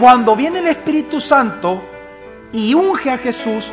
Cuando viene el Espíritu Santo y unge a Jesús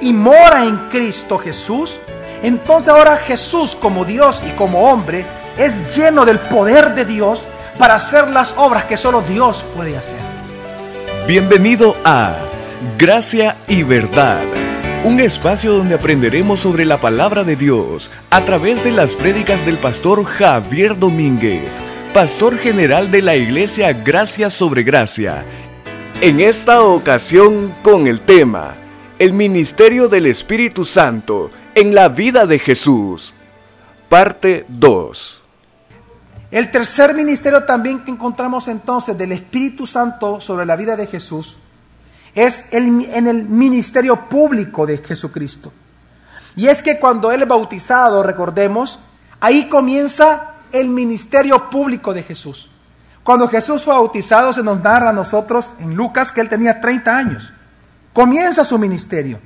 y mora en Cristo Jesús, entonces ahora Jesús como Dios y como hombre es lleno del poder de Dios para hacer las obras que solo Dios puede hacer. Bienvenido a Gracia y Verdad, un espacio donde aprenderemos sobre la palabra de Dios a través de las prédicas del pastor Javier Domínguez, pastor general de la iglesia Gracia sobre Gracia. En esta ocasión con el tema, el ministerio del Espíritu Santo en la vida de Jesús, parte 2. El tercer ministerio también que encontramos entonces del Espíritu Santo sobre la vida de Jesús es el, en el ministerio público de Jesucristo. Y es que cuando Él es bautizado, recordemos, ahí comienza el ministerio público de Jesús. Cuando Jesús fue bautizado, se nos narra a nosotros en Lucas que Él tenía 30 años. Comienza su ministerio.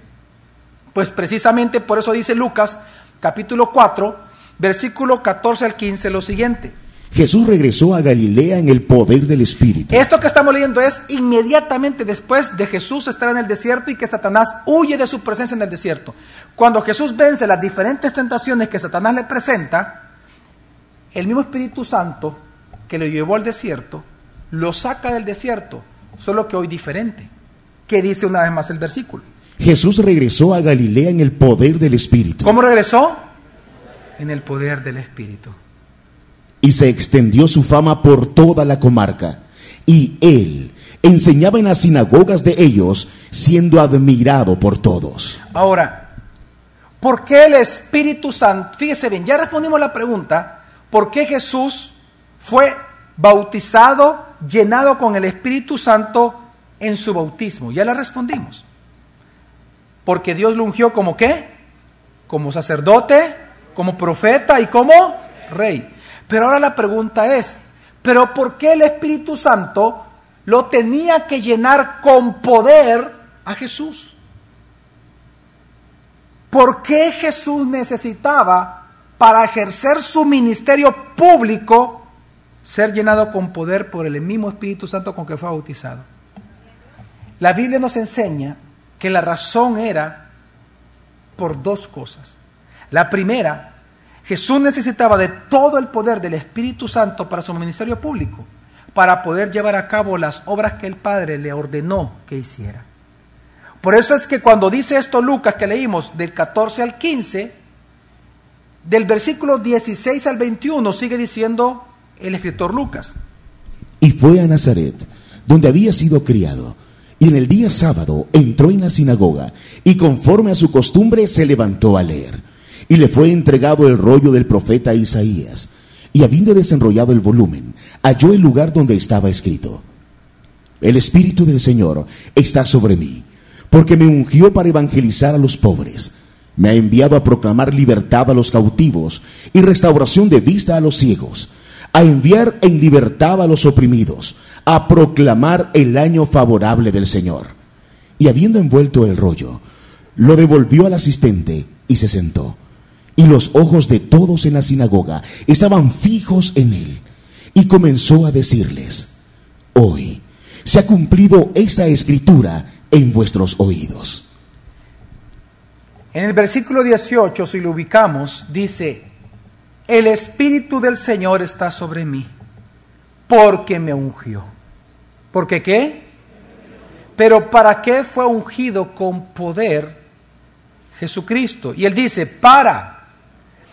Pues precisamente por eso dice Lucas, capítulo 4, versículo 14 al 15, lo siguiente. Jesús regresó a Galilea en el poder del Espíritu. Esto que estamos leyendo es inmediatamente después de Jesús estar en el desierto y que Satanás huye de su presencia en el desierto. Cuando Jesús vence las diferentes tentaciones que Satanás le presenta, el mismo Espíritu Santo que lo llevó al desierto, lo saca del desierto, solo que hoy diferente. ¿Qué dice una vez más el versículo? Jesús regresó a Galilea en el poder del Espíritu. ¿Cómo regresó? En el poder del Espíritu y se extendió su fama por toda la comarca. Y él enseñaba en las sinagogas de ellos, siendo admirado por todos. Ahora, ¿por qué el Espíritu Santo? Fíjese bien, ya respondimos la pregunta, ¿por qué Jesús fue bautizado, llenado con el Espíritu Santo en su bautismo? Ya la respondimos. Porque Dios lo ungió como qué? Como sacerdote, como profeta y como rey. Pero ahora la pregunta es, ¿pero por qué el Espíritu Santo lo tenía que llenar con poder a Jesús? ¿Por qué Jesús necesitaba para ejercer su ministerio público ser llenado con poder por el mismo Espíritu Santo con que fue bautizado? La Biblia nos enseña que la razón era por dos cosas. La primera Jesús necesitaba de todo el poder del Espíritu Santo para su ministerio público, para poder llevar a cabo las obras que el Padre le ordenó que hiciera. Por eso es que cuando dice esto Lucas que leímos del 14 al 15, del versículo 16 al 21 sigue diciendo el escritor Lucas. Y fue a Nazaret, donde había sido criado, y en el día sábado entró en la sinagoga, y conforme a su costumbre se levantó a leer. Y le fue entregado el rollo del profeta Isaías. Y habiendo desenrollado el volumen, halló el lugar donde estaba escrito. El Espíritu del Señor está sobre mí, porque me ungió para evangelizar a los pobres. Me ha enviado a proclamar libertad a los cautivos y restauración de vista a los ciegos, a enviar en libertad a los oprimidos, a proclamar el año favorable del Señor. Y habiendo envuelto el rollo, lo devolvió al asistente y se sentó. Y los ojos de todos en la sinagoga estaban fijos en él. Y comenzó a decirles, hoy se ha cumplido esta escritura en vuestros oídos. En el versículo 18, si lo ubicamos, dice, el Espíritu del Señor está sobre mí, porque me ungió. ¿Por qué qué? Pero ¿para qué fue ungido con poder Jesucristo? Y él dice, para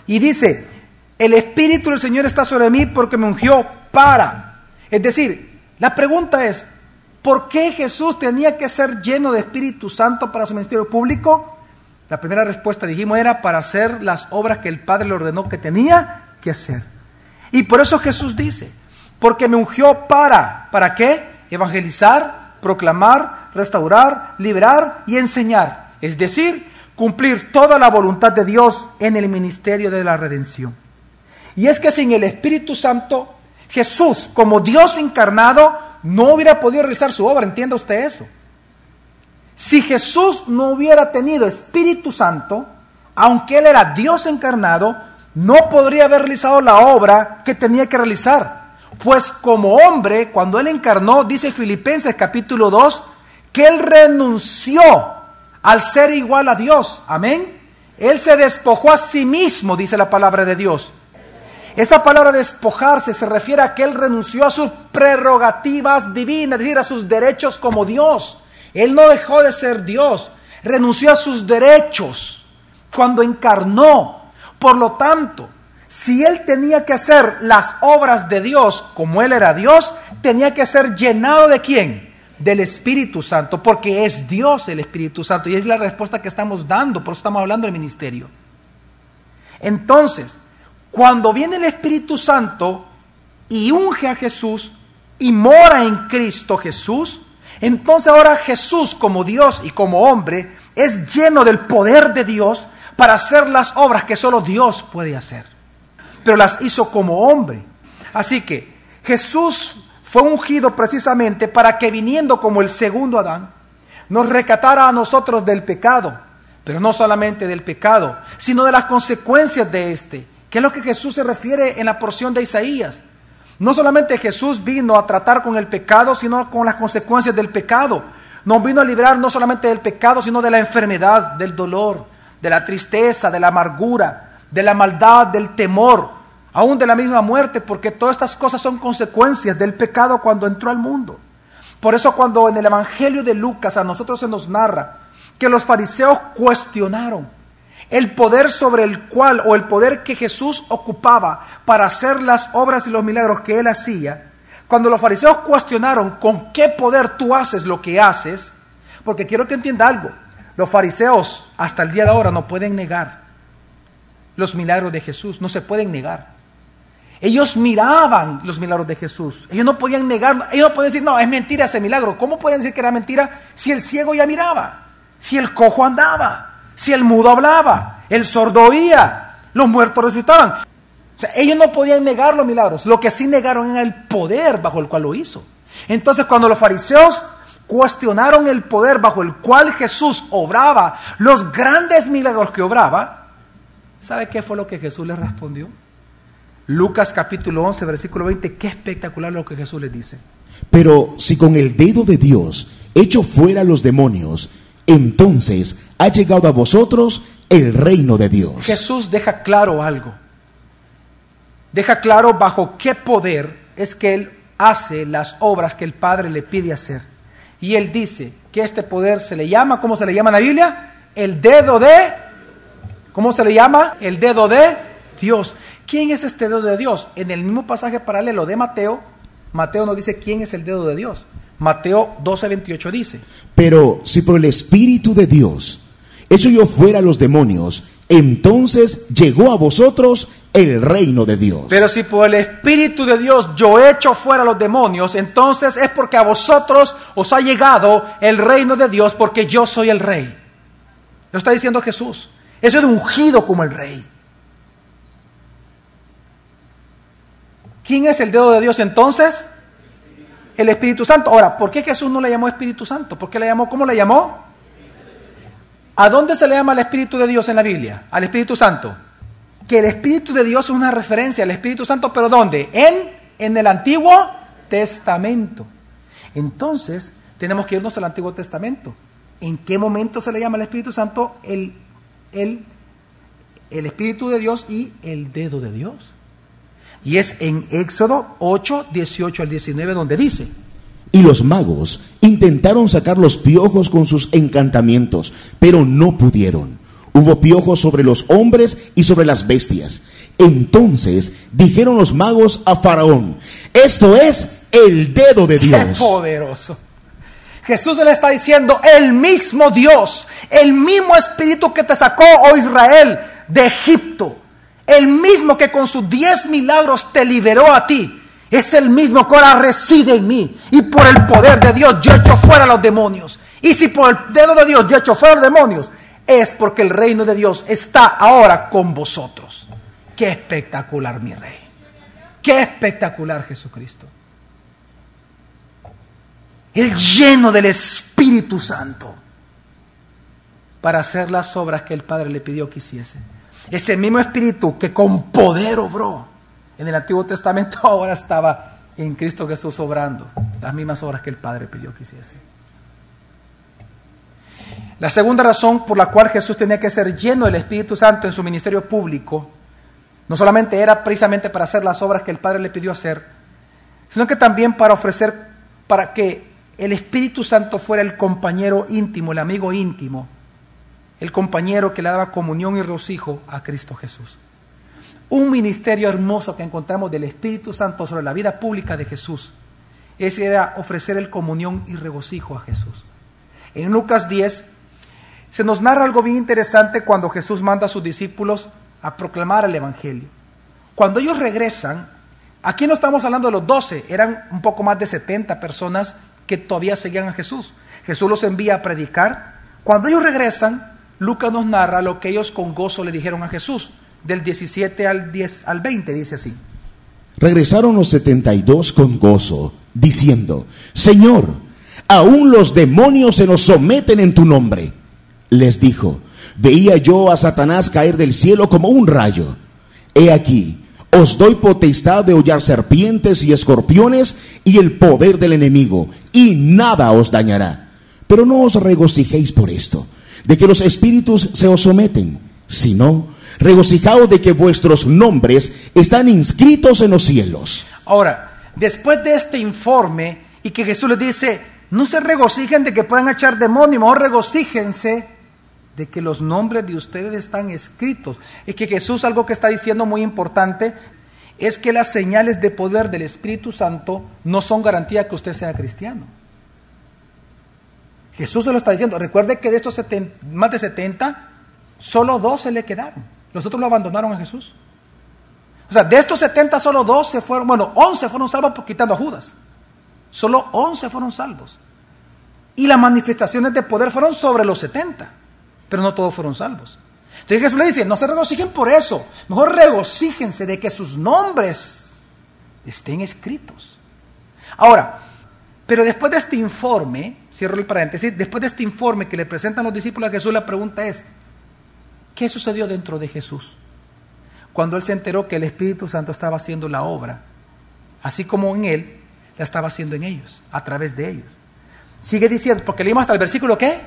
y dice, el Espíritu del Señor está sobre mí porque me ungió para. Es decir, la pregunta es, ¿por qué Jesús tenía que ser lleno de Espíritu Santo para su ministerio público? La primera respuesta, dijimos, era para hacer las obras que el Padre le ordenó que tenía que hacer. Y por eso Jesús dice, porque me ungió para, ¿para qué? Evangelizar, proclamar, restaurar, liberar y enseñar. Es decir, cumplir toda la voluntad de Dios en el ministerio de la redención. Y es que sin el Espíritu Santo, Jesús, como Dios encarnado, no hubiera podido realizar su obra. ¿Entienda usted eso? Si Jesús no hubiera tenido Espíritu Santo, aunque Él era Dios encarnado, no podría haber realizado la obra que tenía que realizar. Pues como hombre, cuando Él encarnó, dice Filipenses capítulo 2, que Él renunció al ser igual a Dios. Amén. Él se despojó a sí mismo, dice la palabra de Dios. Esa palabra despojarse se refiere a que Él renunció a sus prerrogativas divinas, es decir, a sus derechos como Dios. Él no dejó de ser Dios, renunció a sus derechos cuando encarnó. Por lo tanto, si Él tenía que hacer las obras de Dios como Él era Dios, tenía que ser llenado de quién? Del Espíritu Santo, porque es Dios el Espíritu Santo y es la respuesta que estamos dando, por eso estamos hablando del ministerio. Entonces, cuando viene el Espíritu Santo y unge a Jesús y mora en Cristo Jesús, entonces ahora Jesús como Dios y como hombre es lleno del poder de Dios para hacer las obras que solo Dios puede hacer. Pero las hizo como hombre. Así que Jesús fue ungido precisamente para que viniendo como el segundo Adán, nos recatara a nosotros del pecado, pero no solamente del pecado, sino de las consecuencias de este ¿Qué es lo que Jesús se refiere en la porción de Isaías? No solamente Jesús vino a tratar con el pecado, sino con las consecuencias del pecado. Nos vino a librar no solamente del pecado, sino de la enfermedad, del dolor, de la tristeza, de la amargura, de la maldad, del temor, aún de la misma muerte, porque todas estas cosas son consecuencias del pecado cuando entró al mundo. Por eso cuando en el Evangelio de Lucas a nosotros se nos narra que los fariseos cuestionaron el poder sobre el cual o el poder que Jesús ocupaba para hacer las obras y los milagros que él hacía, cuando los fariseos cuestionaron con qué poder tú haces lo que haces, porque quiero que entienda algo, los fariseos hasta el día de ahora no pueden negar los milagros de Jesús, no se pueden negar. Ellos miraban los milagros de Jesús. Ellos no podían negar, ellos no podían decir, no, es mentira ese milagro. ¿Cómo pueden decir que era mentira si el ciego ya miraba? Si el cojo andaba? Si el mudo hablaba, el sordo oía, los muertos resucitaban. O sea, ellos no podían negar los milagros. Lo que sí negaron era el poder bajo el cual lo hizo. Entonces, cuando los fariseos cuestionaron el poder bajo el cual Jesús obraba, los grandes milagros que obraba, ¿sabe qué fue lo que Jesús les respondió? Lucas capítulo 11, versículo 20, qué espectacular lo que Jesús les dice. Pero si con el dedo de Dios echo fuera los demonios, entonces ha llegado a vosotros el reino de Dios. Jesús deja claro algo. Deja claro bajo qué poder es que Él hace las obras que el Padre le pide hacer. Y Él dice que este poder se le llama, ¿cómo se le llama en la Biblia? El dedo de, ¿cómo se le llama? El dedo de Dios. ¿Quién es este dedo de Dios? En el mismo pasaje paralelo de Mateo, Mateo nos dice quién es el dedo de Dios. Mateo 12, 28 dice. Pero si por el Espíritu de Dios hecho yo fuera los demonios, entonces llegó a vosotros el reino de Dios. Pero si por el Espíritu de Dios yo echo fuera los demonios, entonces es porque a vosotros os ha llegado el reino de Dios, porque yo soy el rey. Lo está diciendo Jesús. Eso es ungido como el rey. ¿Quién es el dedo de Dios entonces? El Espíritu Santo. Ahora, ¿por qué Jesús no le llamó Espíritu Santo? ¿Por qué le llamó? ¿Cómo le llamó? ¿A dónde se le llama al Espíritu de Dios en la Biblia? Al Espíritu Santo. Que el Espíritu de Dios es una referencia al Espíritu Santo, pero ¿dónde? En, en el Antiguo Testamento. Entonces, tenemos que irnos al Antiguo Testamento. ¿En qué momento se le llama al Espíritu Santo el, el, el Espíritu de Dios y el dedo de Dios? Y es en Éxodo 8, 18 al 19 donde dice. Y los magos intentaron sacar los piojos con sus encantamientos, pero no pudieron. Hubo piojos sobre los hombres y sobre las bestias. Entonces dijeron los magos a Faraón, esto es el dedo de Dios. ¡Qué poderoso! Jesús le está diciendo, el mismo Dios, el mismo Espíritu que te sacó, oh Israel, de Egipto, el mismo que con sus diez milagros te liberó a ti, es el mismo que ahora reside en mí. Y por el poder de Dios yo echo fuera los demonios. Y si por el dedo de Dios yo echo fuera los demonios, es porque el reino de Dios está ahora con vosotros. Qué espectacular, mi rey. Qué espectacular, Jesucristo. El lleno del Espíritu Santo para hacer las obras que el Padre le pidió que hiciese. Ese mismo espíritu que con poder obró en el Antiguo Testamento ahora estaba en Cristo Jesús obrando las mismas obras que el Padre pidió que hiciese. La segunda razón por la cual Jesús tenía que ser lleno del Espíritu Santo en su ministerio público, no solamente era precisamente para hacer las obras que el Padre le pidió hacer, sino que también para ofrecer, para que el Espíritu Santo fuera el compañero íntimo, el amigo íntimo, el compañero que le daba comunión y regocijo a Cristo Jesús. Un ministerio hermoso que encontramos del Espíritu Santo sobre la vida pública de Jesús. Ese era ofrecer el comunión y regocijo a Jesús. En Lucas 10 se nos narra algo bien interesante cuando Jesús manda a sus discípulos a proclamar el Evangelio. Cuando ellos regresan, aquí no estamos hablando de los doce, eran un poco más de 70 personas que todavía seguían a Jesús. Jesús los envía a predicar. Cuando ellos regresan, Lucas nos narra lo que ellos con gozo le dijeron a Jesús. Del 17 al 10 al 20 dice así. Regresaron los 72 con gozo, diciendo, Señor, aún los demonios se nos someten en tu nombre les dijo, veía yo a Satanás caer del cielo como un rayo. He aquí, os doy potestad de hollar serpientes y escorpiones y el poder del enemigo, y nada os dañará. Pero no os regocijéis por esto, de que los espíritus se os someten, sino regocijaos de que vuestros nombres están inscritos en los cielos. Ahora, después de este informe y que Jesús les dice, no se regocijen de que puedan echar demonios, o regocíjense de que los nombres de ustedes están escritos. Es que Jesús algo que está diciendo muy importante es que las señales de poder del Espíritu Santo no son garantía que usted sea cristiano. Jesús se lo está diciendo. Recuerde que de estos más de 70, solo dos se le quedaron. Los otros lo abandonaron a Jesús. O sea, de estos 70 solo dos se fueron, bueno, 11 fueron salvos quitando a Judas. Solo 11 fueron salvos. Y las manifestaciones de poder fueron sobre los 70 pero no todos fueron salvos. Entonces Jesús le dice, no se regocijen por eso, mejor regocíjense de que sus nombres estén escritos. Ahora, pero después de este informe, cierro el paréntesis, después de este informe que le presentan los discípulos a Jesús, la pregunta es, ¿qué sucedió dentro de Jesús? Cuando él se enteró que el Espíritu Santo estaba haciendo la obra, así como en él, la estaba haciendo en ellos, a través de ellos. Sigue diciendo, porque leímos hasta el versículo ¿qué?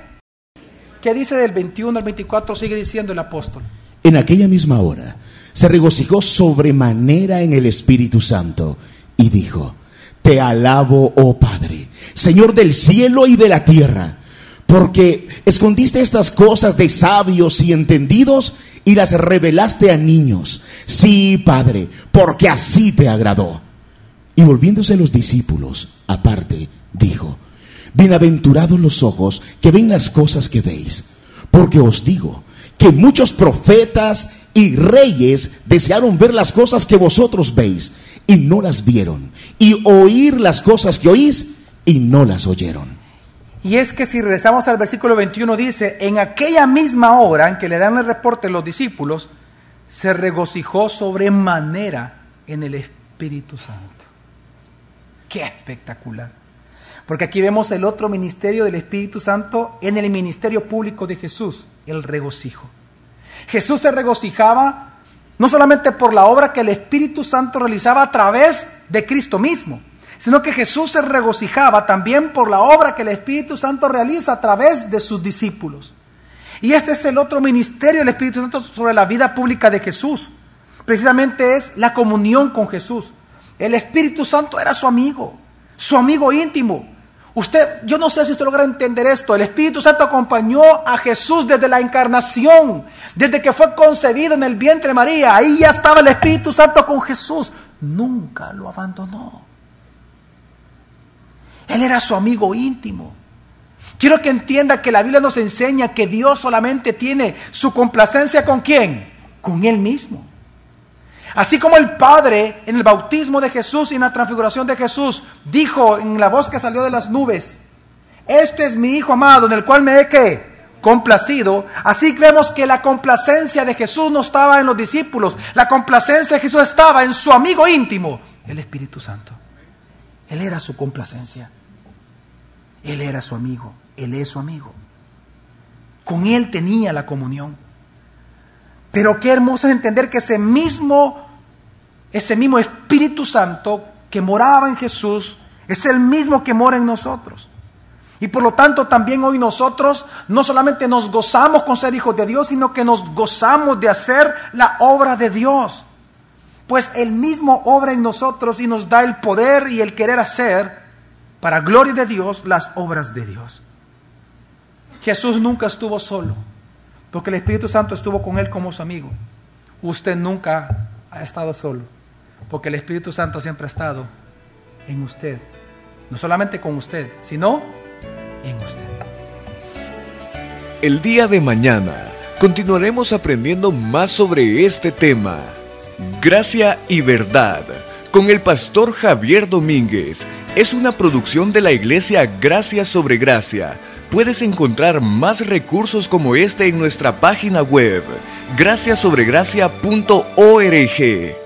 ¿Qué dice del 21 al 24? Sigue diciendo el apóstol. En aquella misma hora se regocijó sobremanera en el Espíritu Santo y dijo, Te alabo, oh Padre, Señor del cielo y de la tierra, porque escondiste estas cosas de sabios y entendidos y las revelaste a niños. Sí, Padre, porque así te agradó. Y volviéndose los discípulos aparte, dijo, Bienaventurados los ojos que ven las cosas que veis, porque os digo que muchos profetas y reyes desearon ver las cosas que vosotros veis y no las vieron, y oír las cosas que oís y no las oyeron. Y es que si regresamos al versículo 21 dice, en aquella misma hora en que le dan el reporte los discípulos, se regocijó sobremanera en el Espíritu Santo. Qué espectacular. Porque aquí vemos el otro ministerio del Espíritu Santo en el ministerio público de Jesús, el regocijo. Jesús se regocijaba no solamente por la obra que el Espíritu Santo realizaba a través de Cristo mismo, sino que Jesús se regocijaba también por la obra que el Espíritu Santo realiza a través de sus discípulos. Y este es el otro ministerio del Espíritu Santo sobre la vida pública de Jesús. Precisamente es la comunión con Jesús. El Espíritu Santo era su amigo, su amigo íntimo. Usted, yo no sé si usted logra entender esto. El Espíritu Santo acompañó a Jesús desde la encarnación, desde que fue concebido en el vientre de María. Ahí ya estaba el Espíritu Santo con Jesús. Nunca lo abandonó. Él era su amigo íntimo. Quiero que entienda que la Biblia nos enseña que Dios solamente tiene su complacencia con quién? Con Él mismo. Así como el Padre en el bautismo de Jesús y en la transfiguración de Jesús dijo en la voz que salió de las nubes, este es mi Hijo amado en el cual me he complacido. Así vemos que la complacencia de Jesús no estaba en los discípulos, la complacencia de Jesús estaba en su amigo íntimo, el Espíritu Santo. Él era su complacencia. Él era su amigo, Él es su amigo. Con Él tenía la comunión. Pero qué hermoso es entender que ese mismo, ese mismo Espíritu Santo que moraba en Jesús es el mismo que mora en nosotros. Y por lo tanto también hoy nosotros no solamente nos gozamos con ser hijos de Dios, sino que nos gozamos de hacer la obra de Dios. Pues el mismo obra en nosotros y nos da el poder y el querer hacer para gloria de Dios las obras de Dios. Jesús nunca estuvo solo, porque el Espíritu Santo estuvo con él como su amigo. Usted nunca ha estado solo, porque el Espíritu Santo siempre ha estado en usted. No solamente con usted, sino en usted. El día de mañana continuaremos aprendiendo más sobre este tema. Gracia y verdad con el pastor Javier Domínguez. Es una producción de la iglesia Gracia sobre Gracia. Puedes encontrar más recursos como este en nuestra página web, graciasobregracia.org.